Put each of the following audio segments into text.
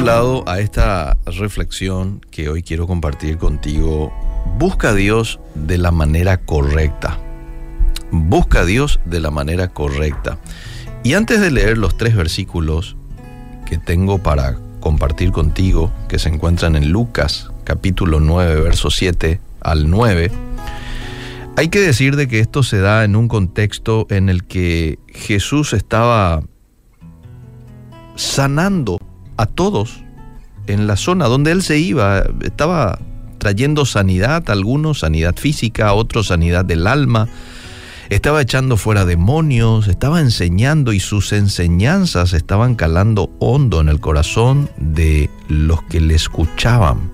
titulado a esta reflexión que hoy quiero compartir contigo, Busca a Dios de la manera correcta. Busca a Dios de la manera correcta. Y antes de leer los tres versículos que tengo para compartir contigo, que se encuentran en Lucas capítulo 9, verso 7 al 9, hay que decir de que esto se da en un contexto en el que Jesús estaba sanando a todos en la zona donde él se iba. Estaba trayendo sanidad a algunos, sanidad física, a otros sanidad del alma. Estaba echando fuera demonios, estaba enseñando y sus enseñanzas estaban calando hondo en el corazón de los que le escuchaban.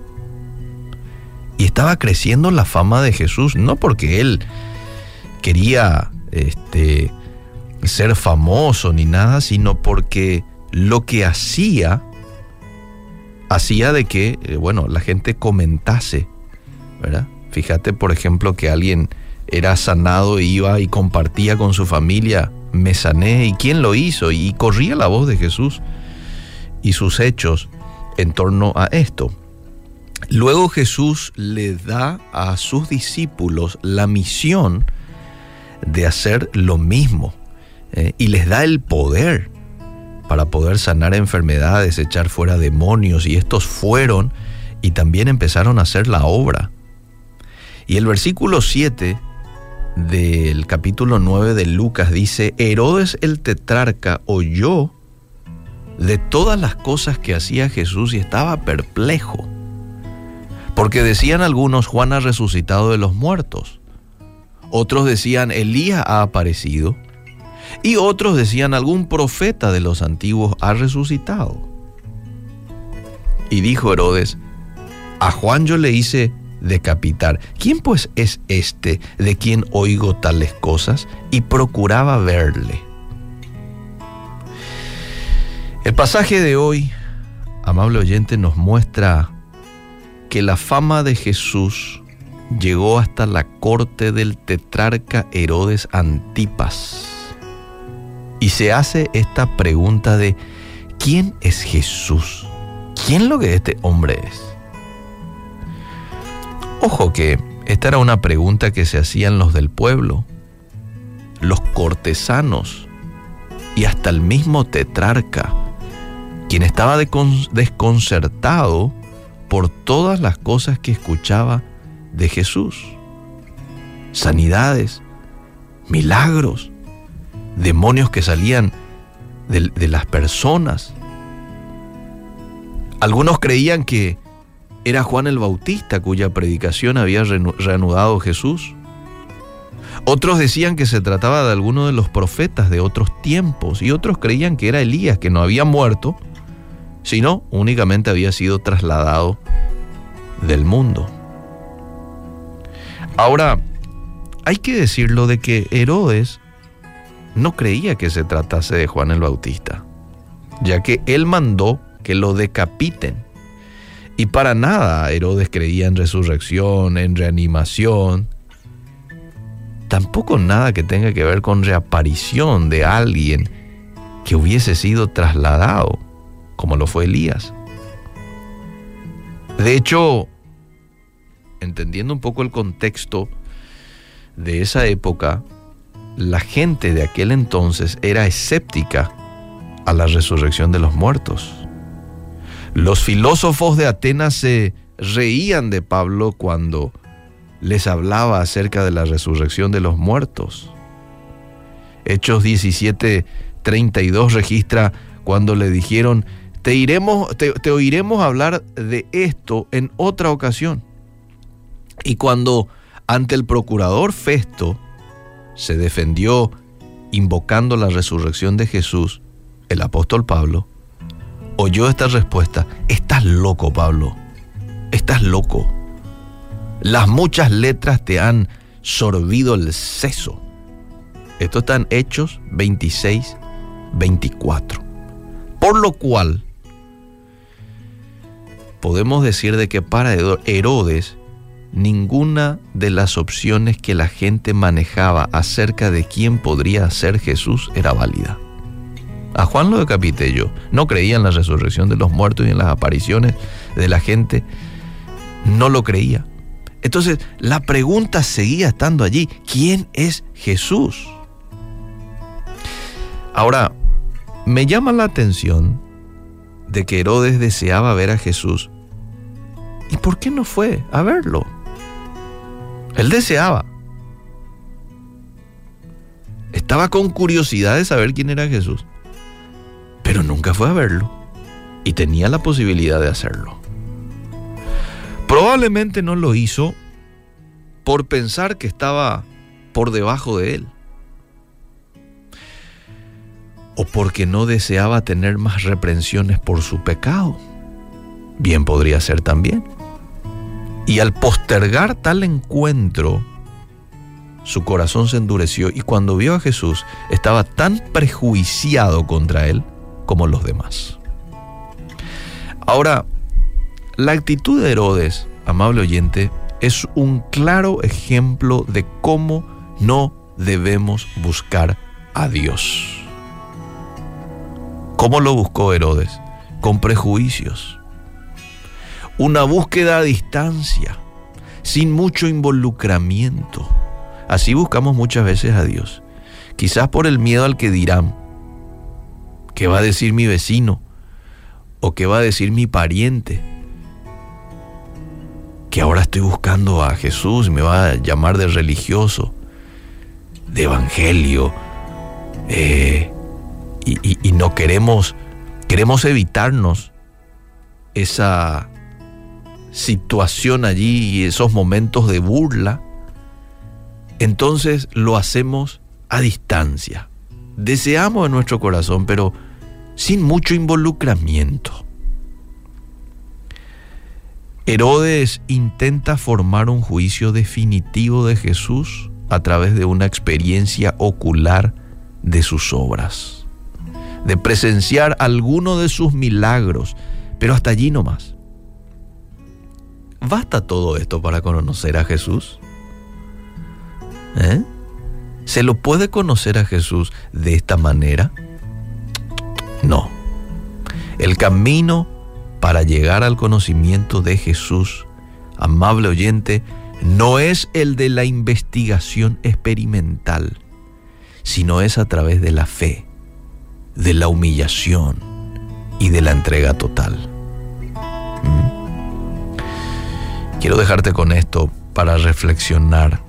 Y estaba creciendo la fama de Jesús, no porque él quería este, ser famoso ni nada, sino porque lo que hacía hacía de que, eh, bueno, la gente comentase, ¿verdad? Fíjate, por ejemplo, que alguien era sanado iba y compartía con su familia, me sané, ¿y quién lo hizo? Y corría la voz de Jesús y sus hechos en torno a esto. Luego Jesús le da a sus discípulos la misión de hacer lo mismo eh, y les da el poder para poder sanar enfermedades, echar fuera demonios, y estos fueron y también empezaron a hacer la obra. Y el versículo 7 del capítulo 9 de Lucas dice, Herodes el tetrarca oyó de todas las cosas que hacía Jesús y estaba perplejo, porque decían algunos, Juan ha resucitado de los muertos, otros decían, Elías ha aparecido, y otros decían, algún profeta de los antiguos ha resucitado. Y dijo Herodes, a Juan yo le hice decapitar. ¿Quién pues es este de quien oigo tales cosas? Y procuraba verle. El pasaje de hoy, amable oyente, nos muestra que la fama de Jesús llegó hasta la corte del tetrarca Herodes Antipas y se hace esta pregunta de ¿quién es Jesús? ¿Quién lo que este hombre es? Ojo que esta era una pregunta que se hacían los del pueblo, los cortesanos y hasta el mismo tetrarca, quien estaba desconcertado por todas las cosas que escuchaba de Jesús. Sanidades, milagros, demonios que salían de, las personas. Algunos creían que era Juan el Bautista cuya predicación había reanudado Jesús. Otros decían que se trataba de alguno de los profetas de otros tiempos y otros creían que era Elías que no había muerto, sino únicamente había sido trasladado del mundo. Ahora, hay que decirlo de que Herodes no creía que se tratase de Juan el Bautista, ya que él mandó que lo decapiten. Y para nada Herodes creía en resurrección, en reanimación, tampoco nada que tenga que ver con reaparición de alguien que hubiese sido trasladado, como lo fue Elías. De hecho, entendiendo un poco el contexto de esa época, la gente de aquel entonces era escéptica a la resurrección de los muertos. Los filósofos de Atenas se reían de Pablo cuando les hablaba acerca de la resurrección de los muertos. Hechos 17, 32 registra cuando le dijeron, te, iremos, te, te oiremos hablar de esto en otra ocasión. Y cuando ante el procurador Festo se defendió invocando la resurrección de Jesús, el apóstol Pablo, oyó esta respuesta, estás loco Pablo, estás loco. Las muchas letras te han sorbido el seso. Esto está en Hechos 26, 24. Por lo cual, podemos decir de que para Herodes ninguna de las opciones que la gente manejaba acerca de quién podría ser Jesús era válida. A Juan lo decapité yo. No creía en la resurrección de los muertos y en las apariciones de la gente. No lo creía. Entonces la pregunta seguía estando allí. ¿Quién es Jesús? Ahora, me llama la atención de que Herodes deseaba ver a Jesús. ¿Y por qué no fue a verlo? Él deseaba. Estaba con curiosidad de saber quién era Jesús, pero nunca fue a verlo y tenía la posibilidad de hacerlo. Probablemente no lo hizo por pensar que estaba por debajo de él o porque no deseaba tener más reprensiones por su pecado. Bien podría ser también. Y al postergar tal encuentro, su corazón se endureció y cuando vio a Jesús estaba tan prejuiciado contra él como los demás. Ahora, la actitud de Herodes, amable oyente, es un claro ejemplo de cómo no debemos buscar a Dios. ¿Cómo lo buscó Herodes? Con prejuicios. Una búsqueda a distancia, sin mucho involucramiento. Así buscamos muchas veces a Dios. Quizás por el miedo al que dirán, qué va a decir mi vecino o qué va a decir mi pariente. Que ahora estoy buscando a Jesús, me va a llamar de religioso, de evangelio. Eh, y, no queremos, queremos evitarnos esa situación allí y esos momentos de burla, entonces lo hacemos a distancia. Deseamos en nuestro corazón, pero sin mucho involucramiento. Herodes intenta formar un juicio definitivo de Jesús a través de una experiencia ocular de sus obras de presenciar alguno de sus milagros, pero hasta allí no más. ¿Basta todo esto para conocer a Jesús? ¿Eh? ¿Se lo puede conocer a Jesús de esta manera? No. El camino para llegar al conocimiento de Jesús, amable oyente, no es el de la investigación experimental, sino es a través de la fe de la humillación y de la entrega total. Quiero dejarte con esto para reflexionar.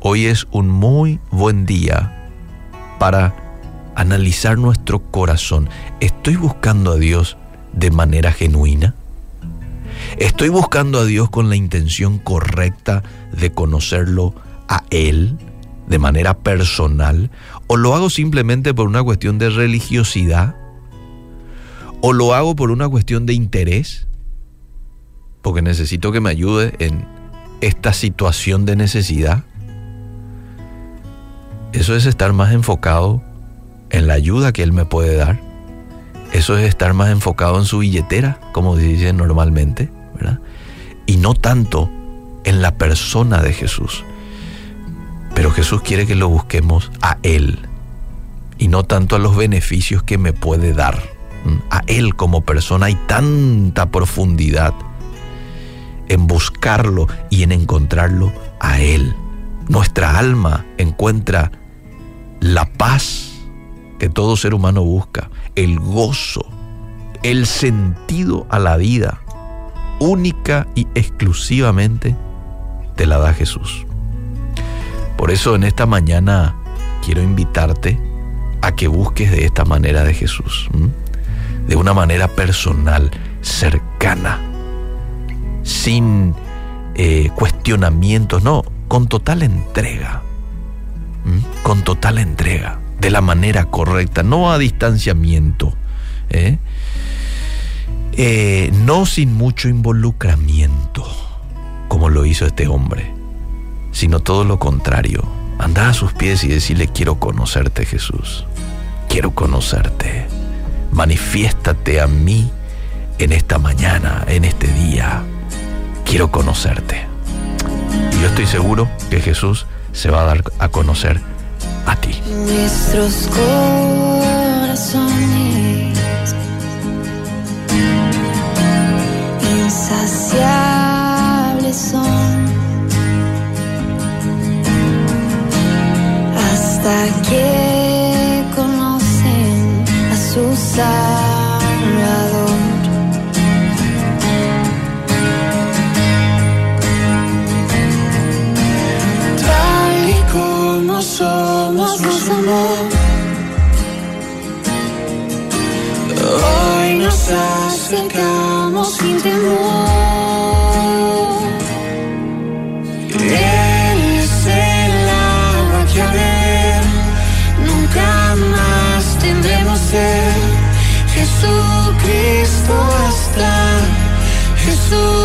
Hoy es un muy buen día para analizar nuestro corazón. ¿Estoy buscando a Dios de manera genuina? ¿Estoy buscando a Dios con la intención correcta de conocerlo a Él? de manera personal? ¿O lo hago simplemente por una cuestión de religiosidad? ¿O lo hago por una cuestión de interés? Porque necesito que me ayude en esta situación de necesidad. Eso es estar más enfocado en la ayuda que Él me puede dar. Eso es estar más enfocado en su billetera, como dice normalmente, ¿verdad? Y no tanto en la persona de Jesús. Pero Jesús quiere que lo busquemos a Él y no tanto a los beneficios que me puede dar. A Él como persona hay tanta profundidad en buscarlo y en encontrarlo a Él. Nuestra alma encuentra la paz que todo ser humano busca, el gozo, el sentido a la vida, única y exclusivamente te la da Jesús. Por eso en esta mañana quiero invitarte a que busques de esta manera de Jesús, de una manera personal, cercana, sin eh, cuestionamientos, no, con total entrega, con total entrega, de la manera correcta, no a distanciamiento, ¿eh? Eh, no sin mucho involucramiento, como lo hizo este hombre sino todo lo contrario. Anda a sus pies y decirle, quiero conocerte Jesús, quiero conocerte. Manifiéstate a mí en esta mañana, en este día quiero conocerte. Y yo estoy seguro que Jesús se va a dar a conocer a ti. Nuestros corazones insaciables son hasta que conocen a sus acercamos sin temor. Él es el agua que a nunca más tendremos ser. Jesucristo basta, Jesucristo.